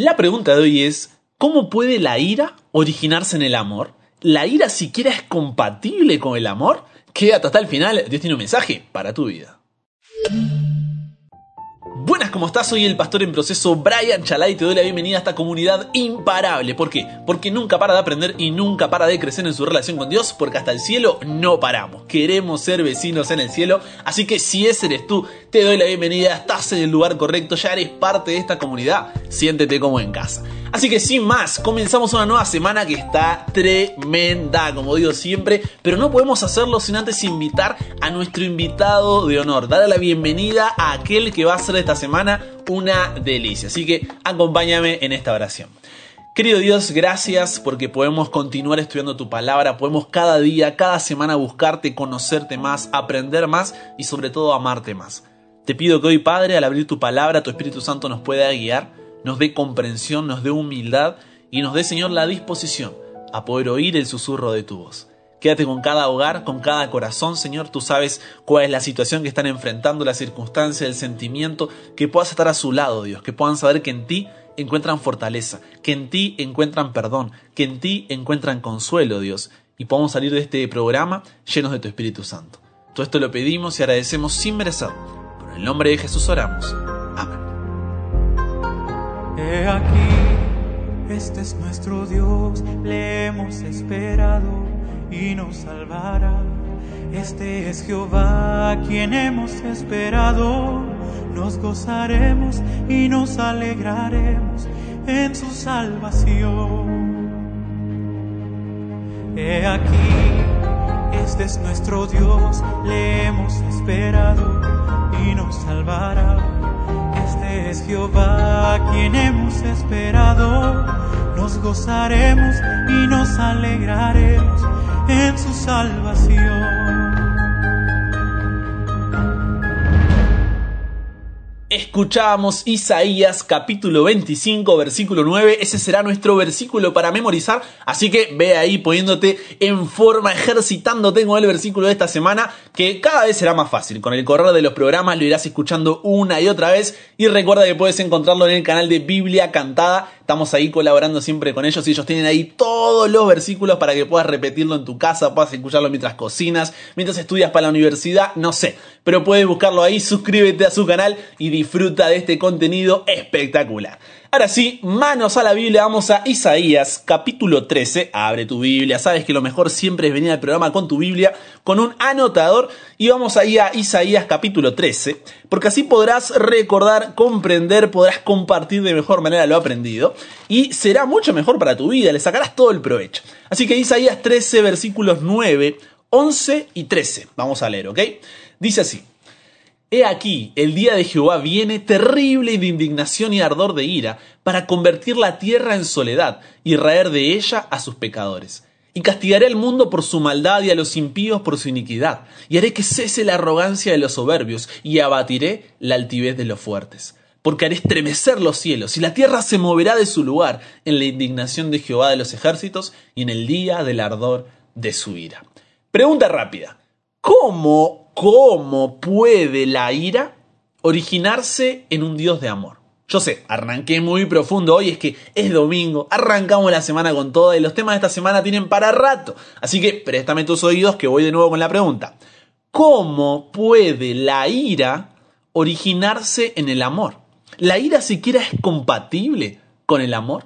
La pregunta de hoy es, ¿cómo puede la ira originarse en el amor? ¿La ira siquiera es compatible con el amor? Quédate hasta el final, Dios tiene un mensaje para tu vida. ¿Cómo estás? Soy el pastor en proceso Brian Chalai y te doy la bienvenida a esta comunidad imparable. ¿Por qué? Porque nunca para de aprender y nunca para de crecer en su relación con Dios, porque hasta el cielo no paramos. Queremos ser vecinos en el cielo, así que si ese eres tú, te doy la bienvenida, estás en el lugar correcto, ya eres parte de esta comunidad, siéntete como en casa. Así que sin más, comenzamos una nueva semana que está tremenda, como digo siempre, pero no podemos hacerlo sin antes invitar a nuestro invitado de honor, darle la bienvenida a aquel que va a ser esta semana una delicia. Así que acompáñame en esta oración. Querido Dios, gracias porque podemos continuar estudiando tu palabra, podemos cada día, cada semana buscarte, conocerte más, aprender más y sobre todo amarte más. Te pido que hoy, Padre, al abrir tu palabra, tu Espíritu Santo nos pueda guiar nos dé comprensión, nos dé humildad y nos dé, Señor, la disposición a poder oír el susurro de tu voz. Quédate con cada hogar, con cada corazón, Señor. Tú sabes cuál es la situación que están enfrentando, la circunstancia, el sentimiento. Que puedas estar a su lado, Dios. Que puedan saber que en ti encuentran fortaleza, que en ti encuentran perdón, que en ti encuentran consuelo, Dios. Y podamos salir de este programa llenos de tu Espíritu Santo. Todo esto lo pedimos y agradecemos sin merecer. Por el nombre de Jesús oramos. Amén. He aquí, este es nuestro Dios, le hemos esperado y nos salvará. Este es Jehová, quien hemos esperado. Nos gozaremos y nos alegraremos en su salvación. He aquí, este es nuestro Dios, le hemos esperado y nos salvará este es Jehová quien hemos esperado. Nos gozaremos y nos alegraremos salvación. Escuchábamos Isaías capítulo 25 versículo 9, ese será nuestro versículo para memorizar, así que ve ahí poniéndote en forma, ejercitándote con el versículo de esta semana, que cada vez será más fácil, con el correr de los programas lo irás escuchando una y otra vez. Y recuerda que puedes encontrarlo en el canal de Biblia Cantada, estamos ahí colaborando siempre con ellos y ellos tienen ahí todos los versículos para que puedas repetirlo en tu casa, puedas escucharlo mientras cocinas, mientras estudias para la universidad, no sé, pero puedes buscarlo ahí, suscríbete a su canal y disfruta de este contenido espectacular. Ahora sí, manos a la Biblia, vamos a Isaías capítulo 13. Abre tu Biblia, sabes que lo mejor siempre es venir al programa con tu Biblia, con un anotador, y vamos ahí a Isaías capítulo 13, porque así podrás recordar, comprender, podrás compartir de mejor manera lo aprendido, y será mucho mejor para tu vida, le sacarás todo el provecho. Así que Isaías 13, versículos 9, 11 y 13, vamos a leer, ¿ok? Dice así. He aquí, el día de Jehová viene terrible de indignación y ardor de ira, para convertir la tierra en soledad y raer de ella a sus pecadores. Y castigaré al mundo por su maldad y a los impíos por su iniquidad, y haré que cese la arrogancia de los soberbios, y abatiré la altivez de los fuertes. Porque haré estremecer los cielos, y la tierra se moverá de su lugar en la indignación de Jehová de los ejércitos, y en el día del ardor de su ira. Pregunta rápida. ¿Cómo, cómo puede la ira originarse en un Dios de amor? Yo sé, arranqué muy profundo hoy, es que es domingo, arrancamos la semana con toda y los temas de esta semana tienen para rato. Así que préstame tus oídos que voy de nuevo con la pregunta. ¿Cómo puede la ira originarse en el amor? ¿La ira siquiera es compatible con el amor?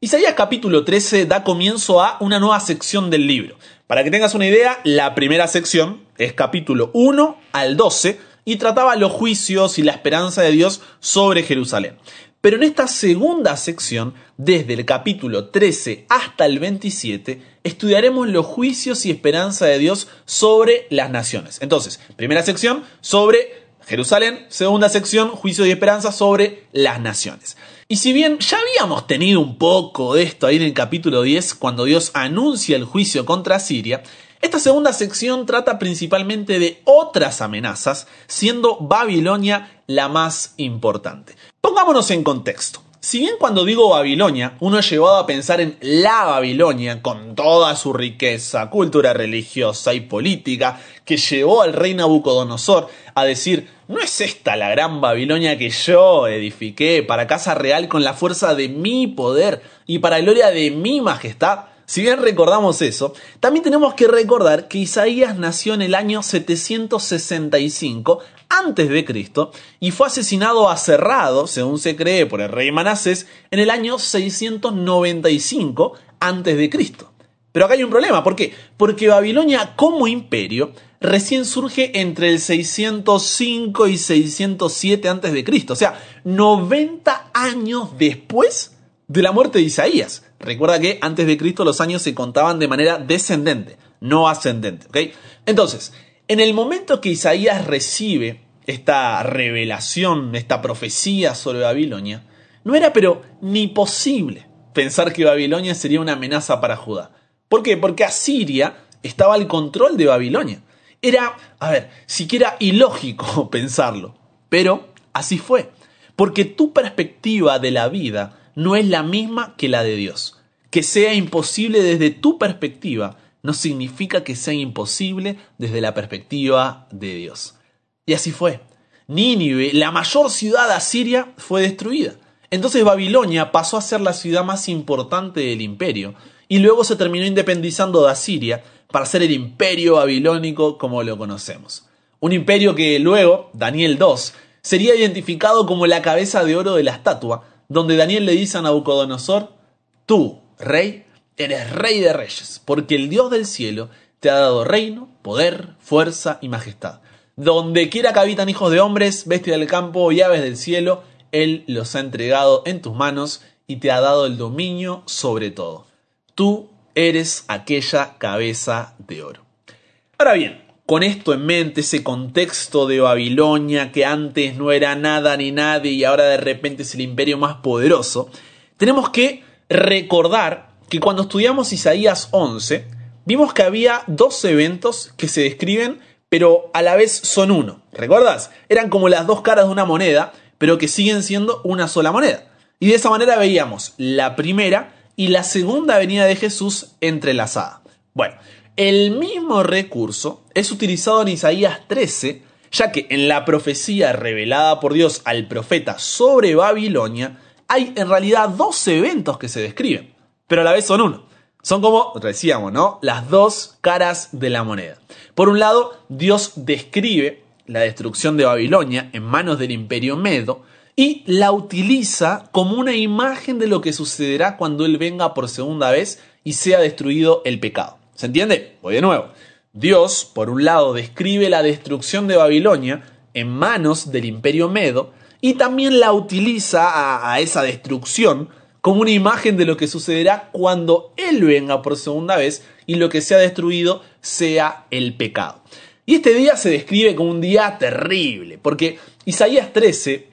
Isaías capítulo 13 da comienzo a una nueva sección del libro. Para que tengas una idea, la primera sección es capítulo 1 al 12 y trataba los juicios y la esperanza de Dios sobre Jerusalén. Pero en esta segunda sección, desde el capítulo 13 hasta el 27, estudiaremos los juicios y esperanza de Dios sobre las naciones. Entonces, primera sección sobre Jerusalén, segunda sección, juicio y esperanza sobre las naciones. Y si bien ya habíamos tenido un poco de esto ahí en el capítulo 10, cuando Dios anuncia el juicio contra Siria, esta segunda sección trata principalmente de otras amenazas, siendo Babilonia la más importante. Pongámonos en contexto. Si bien cuando digo Babilonia, uno es llevado a pensar en la Babilonia, con toda su riqueza, cultura religiosa y política, que llevó al rey Nabucodonosor a decir, ¿no es esta la gran Babilonia que yo edifiqué para casa real con la fuerza de mi poder y para gloria de mi majestad? Si bien recordamos eso, también tenemos que recordar que Isaías nació en el año 765 antes de Cristo y fue asesinado a según se cree, por el rey Manasés en el año 695 antes de Cristo. Pero acá hay un problema, ¿por qué? Porque Babilonia como imperio recién surge entre el 605 y 607 antes de Cristo, o sea, 90 años después de la muerte de Isaías. Recuerda que antes de Cristo los años se contaban de manera descendente, no ascendente, ¿ok? Entonces, en el momento que Isaías recibe esta revelación, esta profecía sobre Babilonia, no era pero ni posible pensar que Babilonia sería una amenaza para Judá. ¿Por qué? Porque Asiria estaba al control de Babilonia. Era, a ver, siquiera ilógico pensarlo, pero así fue. Porque tu perspectiva de la vida no es la misma que la de Dios. Que sea imposible desde tu perspectiva no significa que sea imposible desde la perspectiva de Dios. Y así fue. Nínive, la mayor ciudad asiria, fue destruida. Entonces Babilonia pasó a ser la ciudad más importante del imperio y luego se terminó independizando de Asiria para ser el imperio babilónico como lo conocemos. Un imperio que luego, Daniel II, sería identificado como la cabeza de oro de la estatua, donde Daniel le dice a Nabucodonosor, tú, rey, Eres rey de reyes, porque el Dios del cielo te ha dado reino, poder, fuerza y majestad. Donde quiera que habitan hijos de hombres, bestias del campo y aves del cielo, Él los ha entregado en tus manos y te ha dado el dominio sobre todo. Tú eres aquella cabeza de oro. Ahora bien, con esto en mente, ese contexto de Babilonia que antes no era nada ni nadie y ahora de repente es el imperio más poderoso, tenemos que recordar que cuando estudiamos Isaías 11, vimos que había dos eventos que se describen, pero a la vez son uno. ¿Recuerdas? Eran como las dos caras de una moneda, pero que siguen siendo una sola moneda. Y de esa manera veíamos la primera y la segunda venida de Jesús entrelazada. Bueno, el mismo recurso es utilizado en Isaías 13, ya que en la profecía revelada por Dios al profeta sobre Babilonia, hay en realidad dos eventos que se describen pero a la vez son uno. Son como, decíamos, ¿no? Las dos caras de la moneda. Por un lado, Dios describe la destrucción de Babilonia en manos del imperio Medo y la utiliza como una imagen de lo que sucederá cuando Él venga por segunda vez y sea destruido el pecado. ¿Se entiende? Voy de nuevo. Dios, por un lado, describe la destrucción de Babilonia en manos del imperio Medo y también la utiliza a, a esa destrucción como una imagen de lo que sucederá cuando Él venga por segunda vez y lo que sea destruido sea el pecado. Y este día se describe como un día terrible, porque Isaías 13,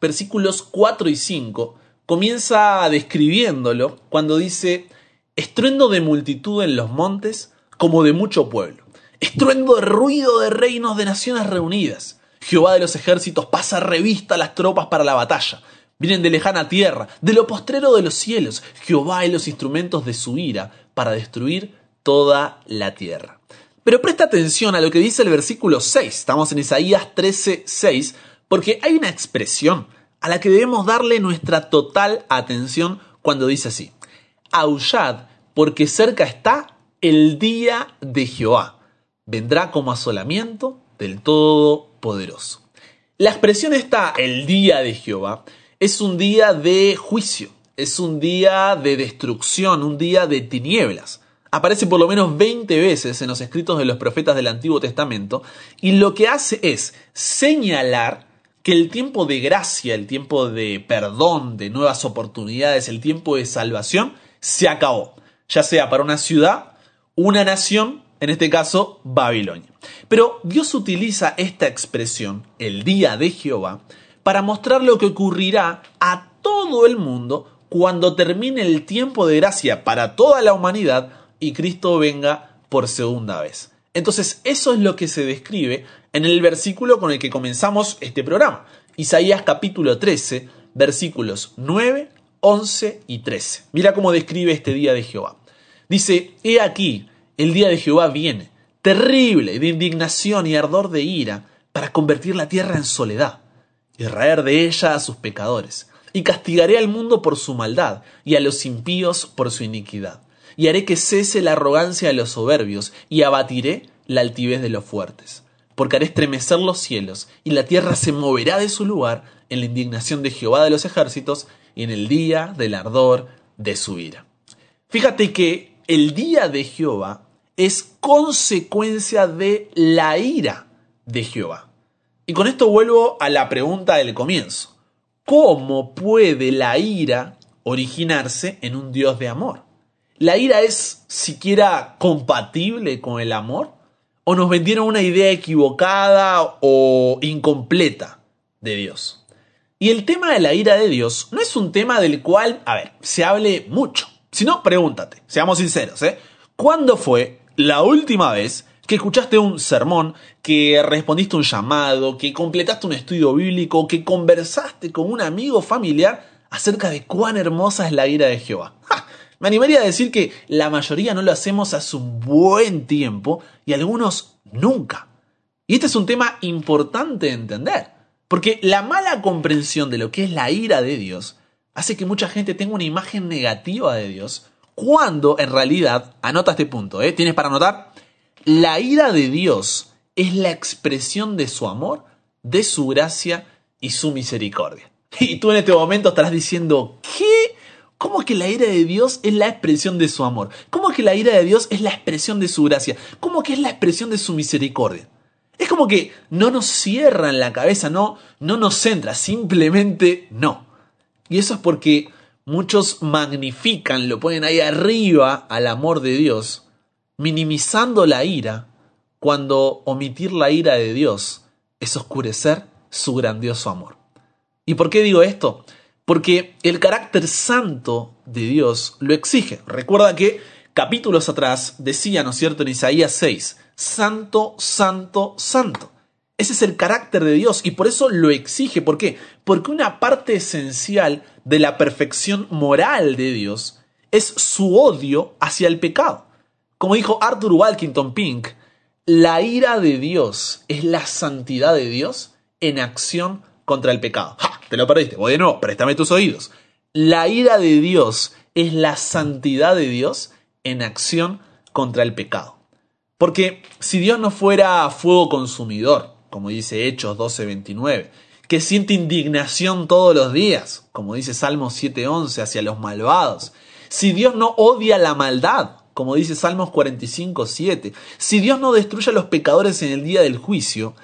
versículos 4 y 5, comienza describiéndolo cuando dice, estruendo de multitud en los montes como de mucho pueblo, estruendo de ruido de reinos de naciones reunidas. Jehová de los ejércitos pasa revista a las tropas para la batalla. Vienen de lejana tierra, de lo postrero de los cielos, Jehová y los instrumentos de su ira para destruir toda la tierra. Pero presta atención a lo que dice el versículo 6, estamos en Isaías 13, 6, porque hay una expresión a la que debemos darle nuestra total atención cuando dice así, aullad porque cerca está el día de Jehová, vendrá como asolamiento del Todopoderoso. La expresión está el día de Jehová es un día de juicio, es un día de destrucción, un día de tinieblas. Aparece por lo menos 20 veces en los escritos de los profetas del Antiguo Testamento y lo que hace es señalar que el tiempo de gracia, el tiempo de perdón, de nuevas oportunidades, el tiempo de salvación se acabó, ya sea para una ciudad, una nación, en este caso Babilonia. Pero Dios utiliza esta expresión, el día de Jehová, para mostrar lo que ocurrirá a todo el mundo cuando termine el tiempo de gracia para toda la humanidad y Cristo venga por segunda vez. Entonces eso es lo que se describe en el versículo con el que comenzamos este programa. Isaías capítulo 13, versículos 9, 11 y 13. Mira cómo describe este día de Jehová. Dice, He aquí, el día de Jehová viene, terrible, de indignación y ardor de ira, para convertir la tierra en soledad, y raer de ella a sus pecadores. Y castigaré al mundo por su maldad, y a los impíos por su iniquidad. Y haré que cese la arrogancia de los soberbios, y abatiré la altivez de los fuertes. Porque haré estremecer los cielos, y la tierra se moverá de su lugar en la indignación de Jehová de los ejércitos, y en el día del ardor de su ira. Fíjate que el día de Jehová es consecuencia de la ira de Jehová. Y con esto vuelvo a la pregunta del comienzo. ¿Cómo puede la ira originarse en un Dios de amor? ¿La ira es siquiera compatible con el amor? ¿O nos vendieron una idea equivocada o incompleta de Dios? Y el tema de la ira de Dios no es un tema del cual, a ver, se hable mucho. Si no, pregúntate, seamos sinceros, ¿eh? ¿Cuándo fue la última vez que escuchaste un sermón, que respondiste un llamado, que completaste un estudio bíblico, que conversaste con un amigo familiar acerca de cuán hermosa es la ira de Jehová? Me animaría a decir que la mayoría no lo hacemos hace un buen tiempo y algunos nunca. Y este es un tema importante de entender. Porque la mala comprensión de lo que es la ira de Dios hace que mucha gente tenga una imagen negativa de Dios, cuando en realidad, anota este punto, ¿eh? ¿Tienes para anotar? La ira de Dios es la expresión de su amor, de su gracia y su misericordia. Y tú en este momento estarás diciendo, ¿qué? ¿Cómo que la ira de Dios es la expresión de su amor? ¿Cómo que la ira de Dios es la expresión de su gracia? ¿Cómo que es la expresión de su misericordia? Es como que no nos cierra en la cabeza, no, no nos centra, simplemente no. Y eso es porque muchos magnifican, lo ponen ahí arriba al amor de Dios, minimizando la ira, cuando omitir la ira de Dios es oscurecer su grandioso amor. ¿Y por qué digo esto? Porque el carácter santo de Dios lo exige. Recuerda que capítulos atrás decía, ¿no es cierto?, en Isaías 6, santo, santo, santo. Ese es el carácter de Dios y por eso lo exige. ¿Por qué? Porque una parte esencial de la perfección moral de Dios es su odio hacia el pecado. Como dijo Arthur Walkington Pink, la ira de Dios es la santidad de Dios en acción contra el pecado. ¡Ja! Te lo perdiste. Voy de nuevo, préstame tus oídos. La ira de Dios es la santidad de Dios en acción contra el pecado. Porque si Dios no fuera fuego consumidor, como dice Hechos 12:29, que siente indignación todos los días, como dice Salmos 7:11, hacia los malvados, si Dios no odia la maldad, como dice Salmos 45:7, si Dios no destruye a los pecadores en el día del juicio,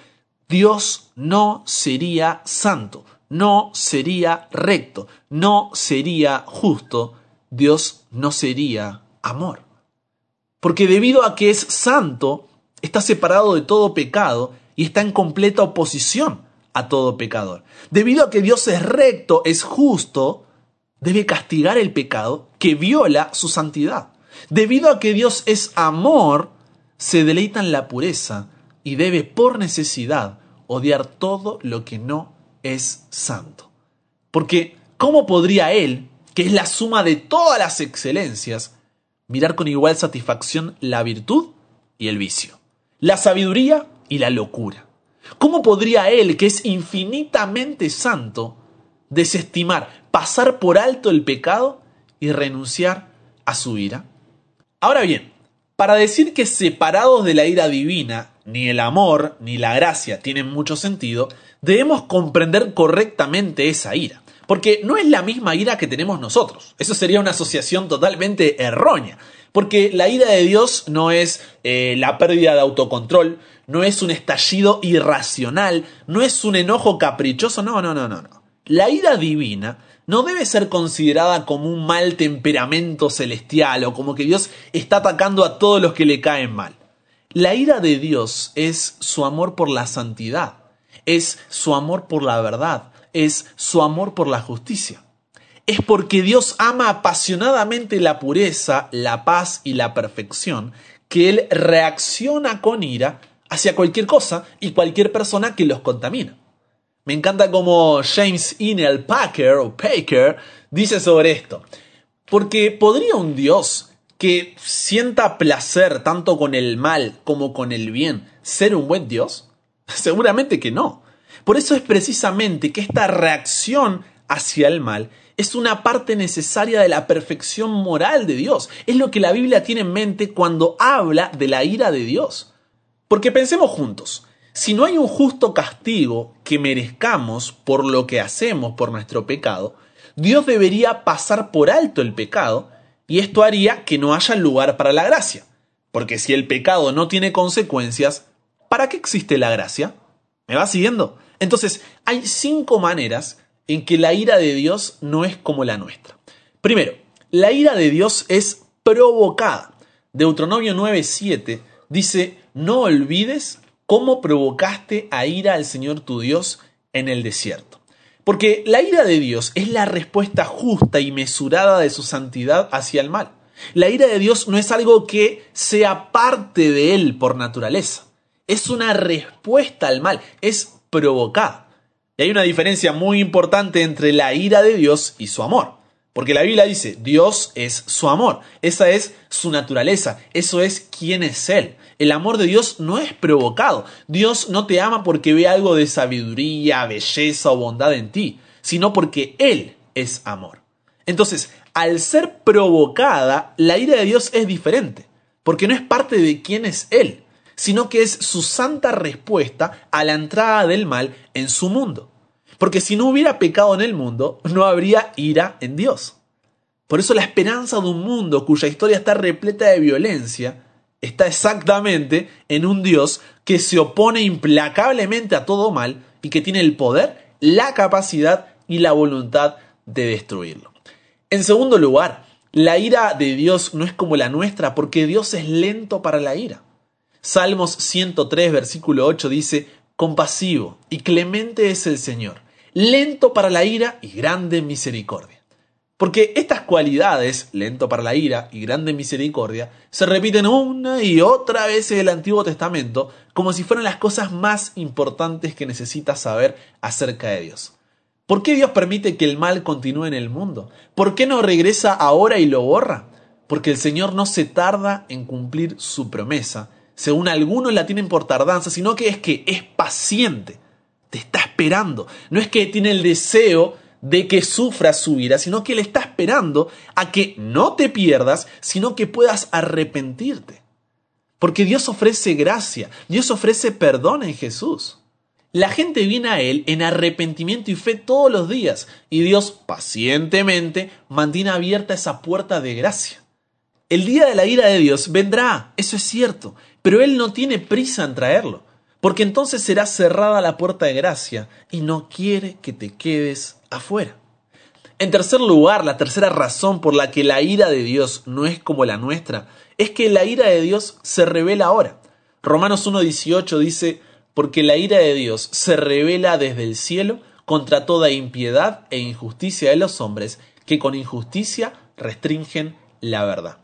Dios no sería santo, no sería recto, no sería justo, Dios no sería amor. Porque debido a que es santo, está separado de todo pecado y está en completa oposición a todo pecador. Debido a que Dios es recto, es justo, debe castigar el pecado que viola su santidad. Debido a que Dios es amor, se deleita en la pureza y debe por necesidad odiar todo lo que no es santo. Porque, ¿cómo podría Él, que es la suma de todas las excelencias, mirar con igual satisfacción la virtud y el vicio, la sabiduría y la locura. ¿Cómo podría Él, que es infinitamente santo, desestimar, pasar por alto el pecado y renunciar a su ira? Ahora bien, para decir que separados de la ira divina, ni el amor ni la gracia tienen mucho sentido, debemos comprender correctamente esa ira. Porque no es la misma ira que tenemos nosotros. Eso sería una asociación totalmente errónea. Porque la ira de Dios no es eh, la pérdida de autocontrol, no es un estallido irracional, no es un enojo caprichoso, no, no, no, no, no. La ira divina no debe ser considerada como un mal temperamento celestial o como que Dios está atacando a todos los que le caen mal. La ira de Dios es su amor por la santidad, es su amor por la verdad, es su amor por la justicia. Es porque Dios ama apasionadamente la pureza, la paz y la perfección, que Él reacciona con ira hacia cualquier cosa y cualquier persona que los contamina. Me encanta como James Inel Packer o Packer dice sobre esto. Porque podría un Dios que sienta placer tanto con el mal como con el bien ser un buen Dios? Seguramente que no. Por eso es precisamente que esta reacción hacia el mal es una parte necesaria de la perfección moral de Dios. Es lo que la Biblia tiene en mente cuando habla de la ira de Dios. Porque pensemos juntos, si no hay un justo castigo que merezcamos por lo que hacemos por nuestro pecado, Dios debería pasar por alto el pecado y esto haría que no haya lugar para la gracia. Porque si el pecado no tiene consecuencias, ¿para qué existe la gracia? ¿Me va siguiendo? Entonces, hay cinco maneras en que la ira de Dios no es como la nuestra. Primero, la ira de Dios es provocada. Deuteronomio 9:7 dice, no olvides cómo provocaste a ira al Señor tu Dios en el desierto. Porque la ira de Dios es la respuesta justa y mesurada de su santidad hacia el mal. La ira de Dios no es algo que sea parte de Él por naturaleza. Es una respuesta al mal, es provocada. Y hay una diferencia muy importante entre la ira de Dios y su amor. Porque la Biblia dice, Dios es su amor, esa es su naturaleza, eso es quién es Él. El amor de Dios no es provocado. Dios no te ama porque ve algo de sabiduría, belleza o bondad en ti, sino porque Él es amor. Entonces, al ser provocada, la ira de Dios es diferente, porque no es parte de quién es Él, sino que es su santa respuesta a la entrada del mal en su mundo. Porque si no hubiera pecado en el mundo, no habría ira en Dios. Por eso la esperanza de un mundo cuya historia está repleta de violencia está exactamente en un Dios que se opone implacablemente a todo mal y que tiene el poder, la capacidad y la voluntad de destruirlo. En segundo lugar, la ira de Dios no es como la nuestra porque Dios es lento para la ira. Salmos 103, versículo 8 dice, compasivo y clemente es el Señor, lento para la ira y grande misericordia. Porque estas cualidades, lento para la ira y grande misericordia, se repiten una y otra vez en el Antiguo Testamento como si fueran las cosas más importantes que necesitas saber acerca de Dios. ¿Por qué Dios permite que el mal continúe en el mundo? ¿Por qué no regresa ahora y lo borra? Porque el Señor no se tarda en cumplir su promesa. Según algunos la tienen por tardanza, sino que es que es paciente. Te está esperando. No es que tiene el deseo de que sufras su ira, sino que Él está esperando a que no te pierdas, sino que puedas arrepentirte. Porque Dios ofrece gracia, Dios ofrece perdón en Jesús. La gente viene a Él en arrepentimiento y fe todos los días, y Dios pacientemente mantiene abierta esa puerta de gracia. El día de la ira de Dios vendrá, eso es cierto, pero Él no tiene prisa en traerlo, porque entonces será cerrada la puerta de gracia y no quiere que te quedes afuera. En tercer lugar, la tercera razón por la que la ira de Dios no es como la nuestra, es que la ira de Dios se revela ahora. Romanos 1.18 dice, porque la ira de Dios se revela desde el cielo contra toda impiedad e injusticia de los hombres que con injusticia restringen la verdad.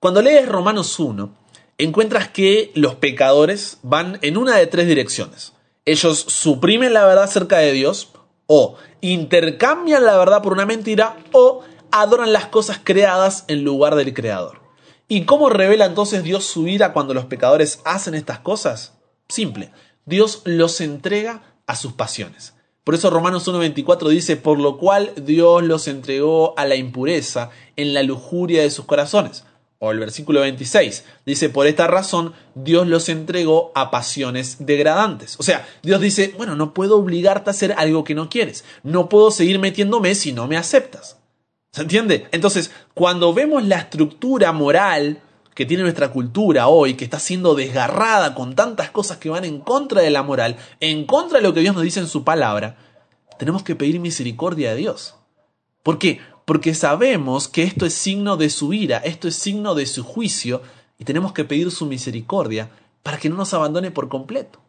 Cuando lees Romanos 1, encuentras que los pecadores van en una de tres direcciones. Ellos suprimen la verdad acerca de Dios, o intercambian la verdad por una mentira, o adoran las cosas creadas en lugar del Creador. ¿Y cómo revela entonces Dios su ira cuando los pecadores hacen estas cosas? Simple, Dios los entrega a sus pasiones. Por eso Romanos 1.24 dice, por lo cual Dios los entregó a la impureza en la lujuria de sus corazones. O el versículo 26 dice, por esta razón Dios los entregó a pasiones degradantes. O sea, Dios dice, bueno, no puedo obligarte a hacer algo que no quieres. No puedo seguir metiéndome si no me aceptas. ¿Se entiende? Entonces, cuando vemos la estructura moral que tiene nuestra cultura hoy, que está siendo desgarrada con tantas cosas que van en contra de la moral, en contra de lo que Dios nos dice en su palabra, tenemos que pedir misericordia a Dios. ¿Por qué? Porque sabemos que esto es signo de su ira, esto es signo de su juicio, y tenemos que pedir su misericordia para que no nos abandone por completo.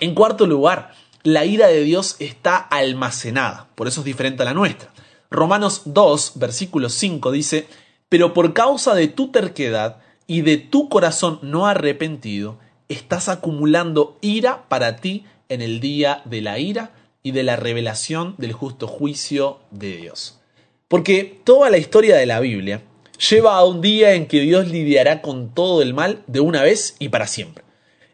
En cuarto lugar, la ira de Dios está almacenada, por eso es diferente a la nuestra. Romanos 2, versículo 5 dice, pero por causa de tu terquedad y de tu corazón no arrepentido, estás acumulando ira para ti en el día de la ira y de la revelación del justo juicio de Dios. Porque toda la historia de la Biblia lleva a un día en que Dios lidiará con todo el mal de una vez y para siempre.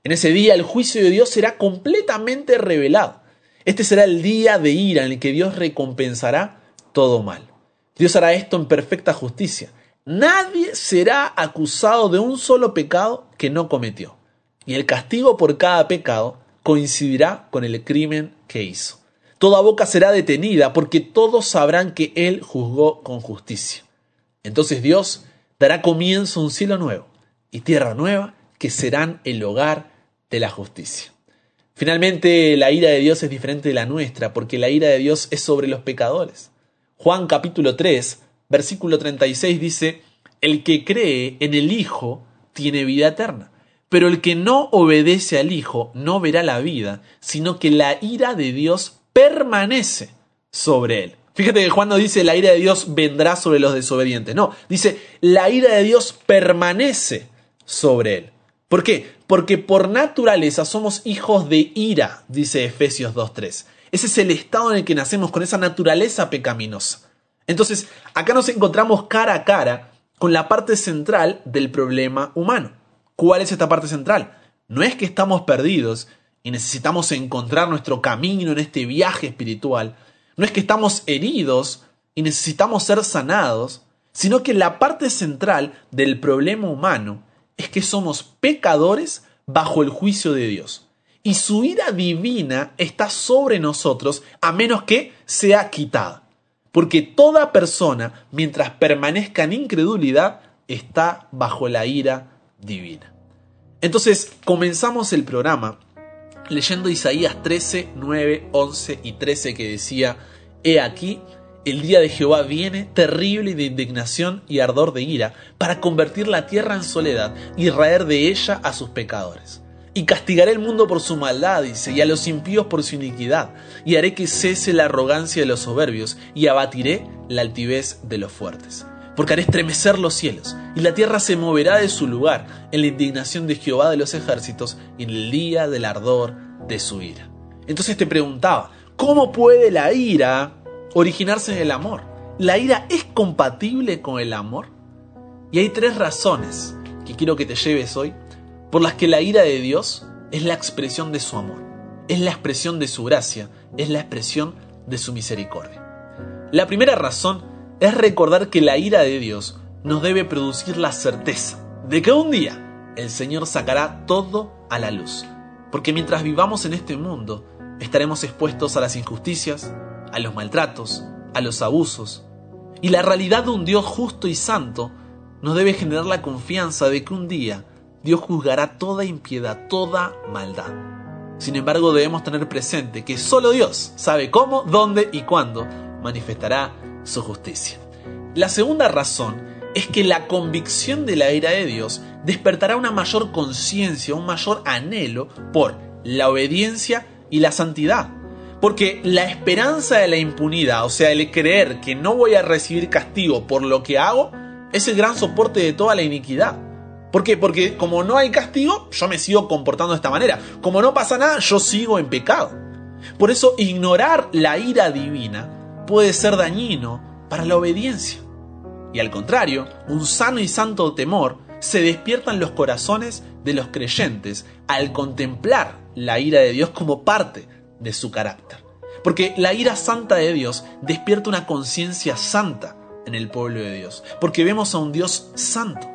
En ese día el juicio de Dios será completamente revelado. Este será el día de ira en el que Dios recompensará todo mal. Dios hará esto en perfecta justicia. Nadie será acusado de un solo pecado que no cometió. Y el castigo por cada pecado coincidirá con el crimen que hizo. Toda boca será detenida porque todos sabrán que Él juzgó con justicia. Entonces Dios dará comienzo a un cielo nuevo y tierra nueva que serán el hogar de la justicia. Finalmente, la ira de Dios es diferente de la nuestra porque la ira de Dios es sobre los pecadores. Juan capítulo 3, versículo 36 dice, El que cree en el Hijo tiene vida eterna, pero el que no obedece al Hijo no verá la vida, sino que la ira de Dios permanece sobre él. Fíjate que Juan no dice la ira de Dios vendrá sobre los desobedientes, no, dice la ira de Dios permanece sobre él. ¿Por qué? Porque por naturaleza somos hijos de ira, dice Efesios 2.3. Ese es el estado en el que nacemos con esa naturaleza pecaminosa. Entonces, acá nos encontramos cara a cara con la parte central del problema humano. ¿Cuál es esta parte central? No es que estamos perdidos y necesitamos encontrar nuestro camino en este viaje espiritual. No es que estamos heridos y necesitamos ser sanados, sino que la parte central del problema humano es que somos pecadores bajo el juicio de Dios. Y su ira divina está sobre nosotros a menos que sea quitada. Porque toda persona, mientras permanezca en incredulidad, está bajo la ira divina. Entonces, comenzamos el programa leyendo Isaías 13, 9, 11 y 13 que decía, He aquí, el día de Jehová viene, terrible de indignación y ardor de ira, para convertir la tierra en soledad y raer de ella a sus pecadores. Y castigaré el mundo por su maldad, dice, y a los impíos por su iniquidad, y haré que cese la arrogancia de los soberbios, y abatiré la altivez de los fuertes. Porque haré estremecer los cielos, y la tierra se moverá de su lugar, en la indignación de Jehová de los ejércitos, en el día del ardor de su ira. Entonces te preguntaba, ¿cómo puede la ira originarse en el amor? ¿La ira es compatible con el amor? Y hay tres razones que quiero que te lleves hoy por las que la ira de Dios es la expresión de su amor, es la expresión de su gracia, es la expresión de su misericordia. La primera razón es recordar que la ira de Dios nos debe producir la certeza de que un día el Señor sacará todo a la luz, porque mientras vivamos en este mundo estaremos expuestos a las injusticias, a los maltratos, a los abusos, y la realidad de un Dios justo y santo nos debe generar la confianza de que un día Dios juzgará toda impiedad, toda maldad. Sin embargo, debemos tener presente que solo Dios sabe cómo, dónde y cuándo manifestará su justicia. La segunda razón es que la convicción de la ira de Dios despertará una mayor conciencia, un mayor anhelo por la obediencia y la santidad. Porque la esperanza de la impunidad, o sea, el creer que no voy a recibir castigo por lo que hago, es el gran soporte de toda la iniquidad. ¿Por qué? Porque como no hay castigo, yo me sigo comportando de esta manera. Como no pasa nada, yo sigo en pecado. Por eso ignorar la ira divina puede ser dañino para la obediencia. Y al contrario, un sano y santo temor se despierta en los corazones de los creyentes al contemplar la ira de Dios como parte de su carácter. Porque la ira santa de Dios despierta una conciencia santa en el pueblo de Dios. Porque vemos a un Dios santo.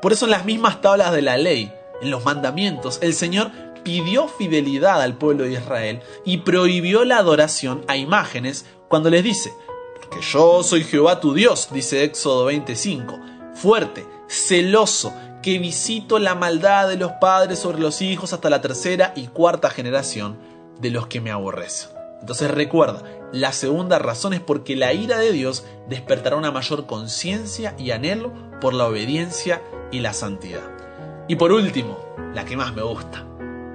Por eso en las mismas tablas de la ley, en los mandamientos, el Señor pidió fidelidad al pueblo de Israel y prohibió la adoración a imágenes cuando les dice, porque yo soy Jehová tu Dios, dice Éxodo 25, fuerte, celoso, que visito la maldad de los padres sobre los hijos hasta la tercera y cuarta generación de los que me aborrecen. Entonces recuerda, la segunda razón es porque la ira de Dios despertará una mayor conciencia y anhelo por la obediencia y la santidad. Y por último, la que más me gusta,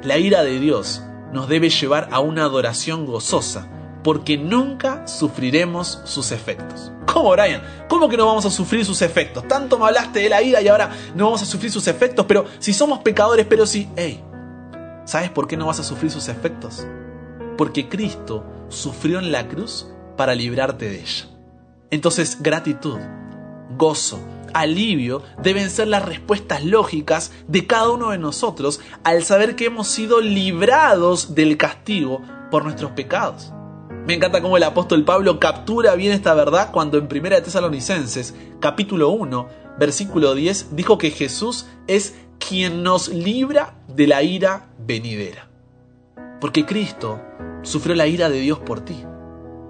la ira de Dios nos debe llevar a una adoración gozosa, porque nunca sufriremos sus efectos. ¿Cómo, Brian? ¿Cómo que no vamos a sufrir sus efectos? Tanto me hablaste de la ira y ahora no vamos a sufrir sus efectos, pero si somos pecadores, pero si, hey, ¿sabes por qué no vas a sufrir sus efectos? Porque Cristo sufrió en la cruz para librarte de ella. Entonces, gratitud, gozo, alivio deben ser las respuestas lógicas de cada uno de nosotros al saber que hemos sido librados del castigo por nuestros pecados. Me encanta cómo el apóstol Pablo captura bien esta verdad cuando en 1 Tesalonicenses, capítulo 1, versículo 10, dijo que Jesús es quien nos libra de la ira venidera. Porque Cristo sufrió la ira de Dios por ti.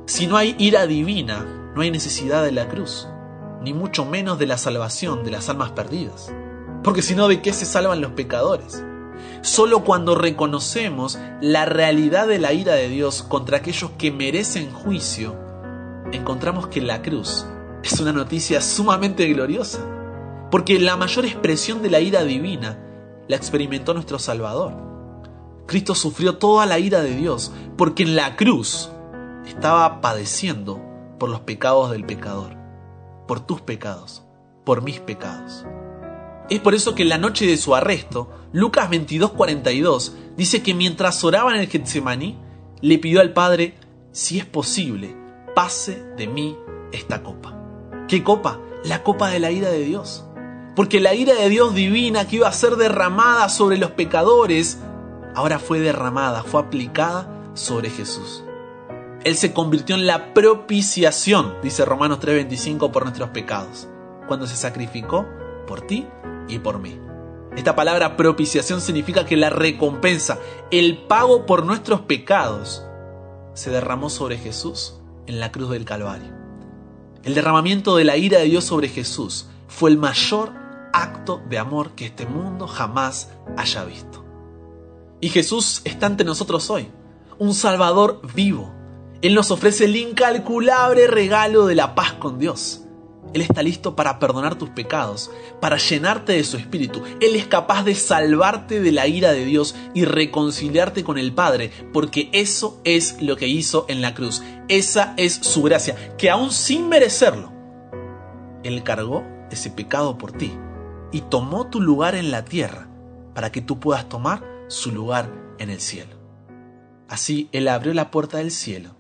Si no hay ira divina, no hay necesidad de la cruz, ni mucho menos de la salvación de las almas perdidas. Porque si no, ¿de qué se salvan los pecadores? Solo cuando reconocemos la realidad de la ira de Dios contra aquellos que merecen juicio, encontramos que la cruz es una noticia sumamente gloriosa, porque la mayor expresión de la ira divina la experimentó nuestro Salvador. Cristo sufrió toda la ira de Dios, porque en la cruz estaba padeciendo por los pecados del pecador, por tus pecados, por mis pecados. Es por eso que en la noche de su arresto, Lucas 22:42 dice que mientras oraba en el Getsemaní, le pidió al Padre, si es posible, pase de mí esta copa. ¿Qué copa? La copa de la ira de Dios. Porque la ira de Dios divina que iba a ser derramada sobre los pecadores, ahora fue derramada, fue aplicada sobre Jesús. Él se convirtió en la propiciación, dice Romanos 3:25, por nuestros pecados, cuando se sacrificó por ti y por mí. Esta palabra propiciación significa que la recompensa, el pago por nuestros pecados, se derramó sobre Jesús en la cruz del Calvario. El derramamiento de la ira de Dios sobre Jesús fue el mayor acto de amor que este mundo jamás haya visto. Y Jesús está ante nosotros hoy, un Salvador vivo. Él nos ofrece el incalculable regalo de la paz con Dios él está listo para perdonar tus pecados, para llenarte de su espíritu. Él es capaz de salvarte de la ira de Dios y reconciliarte con el Padre, porque eso es lo que hizo en la cruz. Esa es su gracia, que aún sin merecerlo, Él cargó ese pecado por ti y tomó tu lugar en la tierra para que tú puedas tomar su lugar en el cielo. Así Él abrió la puerta del cielo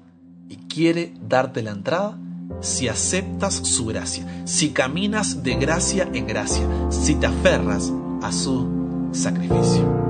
y quiere darte la entrada si aceptas su gracia, si caminas de gracia en gracia, si te aferras a su sacrificio.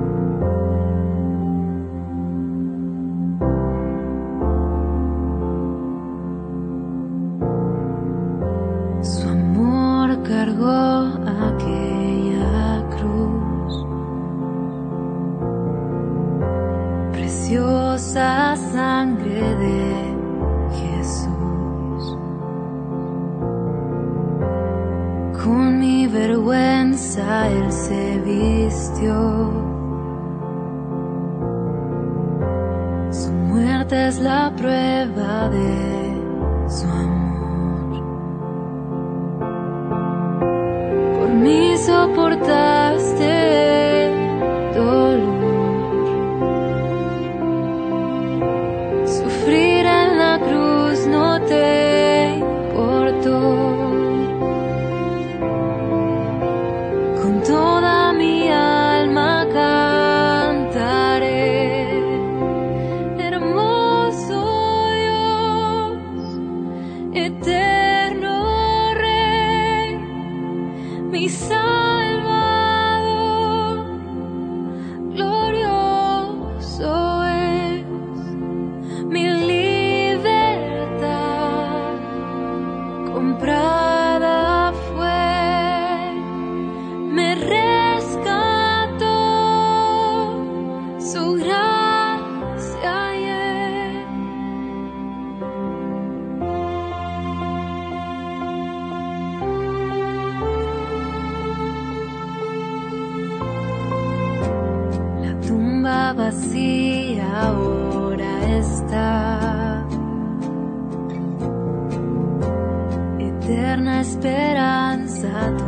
Eterna esperanza tú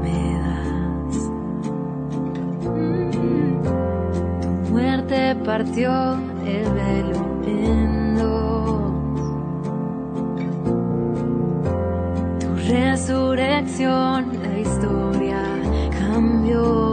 me das. Mm. Tu muerte partió el velo en. Tu resurrección la historia cambió.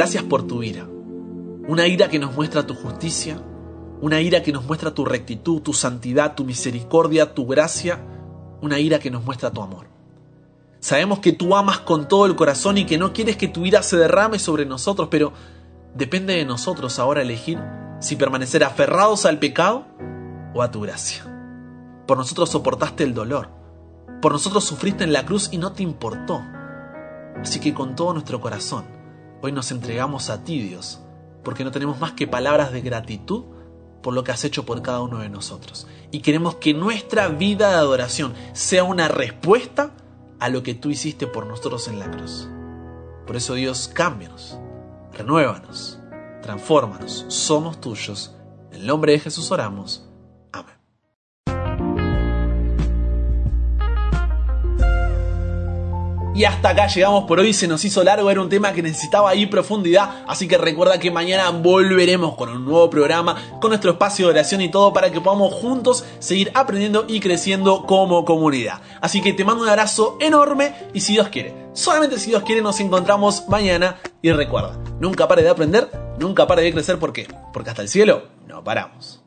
Gracias por tu ira. Una ira que nos muestra tu justicia, una ira que nos muestra tu rectitud, tu santidad, tu misericordia, tu gracia, una ira que nos muestra tu amor. Sabemos que tú amas con todo el corazón y que no quieres que tu ira se derrame sobre nosotros, pero depende de nosotros ahora elegir si permanecer aferrados al pecado o a tu gracia. Por nosotros soportaste el dolor, por nosotros sufriste en la cruz y no te importó. Así que con todo nuestro corazón, hoy nos entregamos a ti, Dios, porque no tenemos más que palabras de gratitud por lo que has hecho por cada uno de nosotros. Y queremos que nuestra vida de adoración sea una respuesta a lo que tú hiciste por nosotros en la cruz. Por eso, Dios, cámbianos, renuévanos, transfórmanos, somos tuyos. En el nombre de Jesús oramos. Y hasta acá llegamos por hoy, se nos hizo largo, era un tema que necesitaba ahí profundidad, así que recuerda que mañana volveremos con un nuevo programa, con nuestro espacio de oración y todo para que podamos juntos seguir aprendiendo y creciendo como comunidad. Así que te mando un abrazo enorme y si Dios quiere, solamente si Dios quiere nos encontramos mañana y recuerda, nunca pare de aprender, nunca pare de crecer, ¿por qué? Porque hasta el cielo no paramos.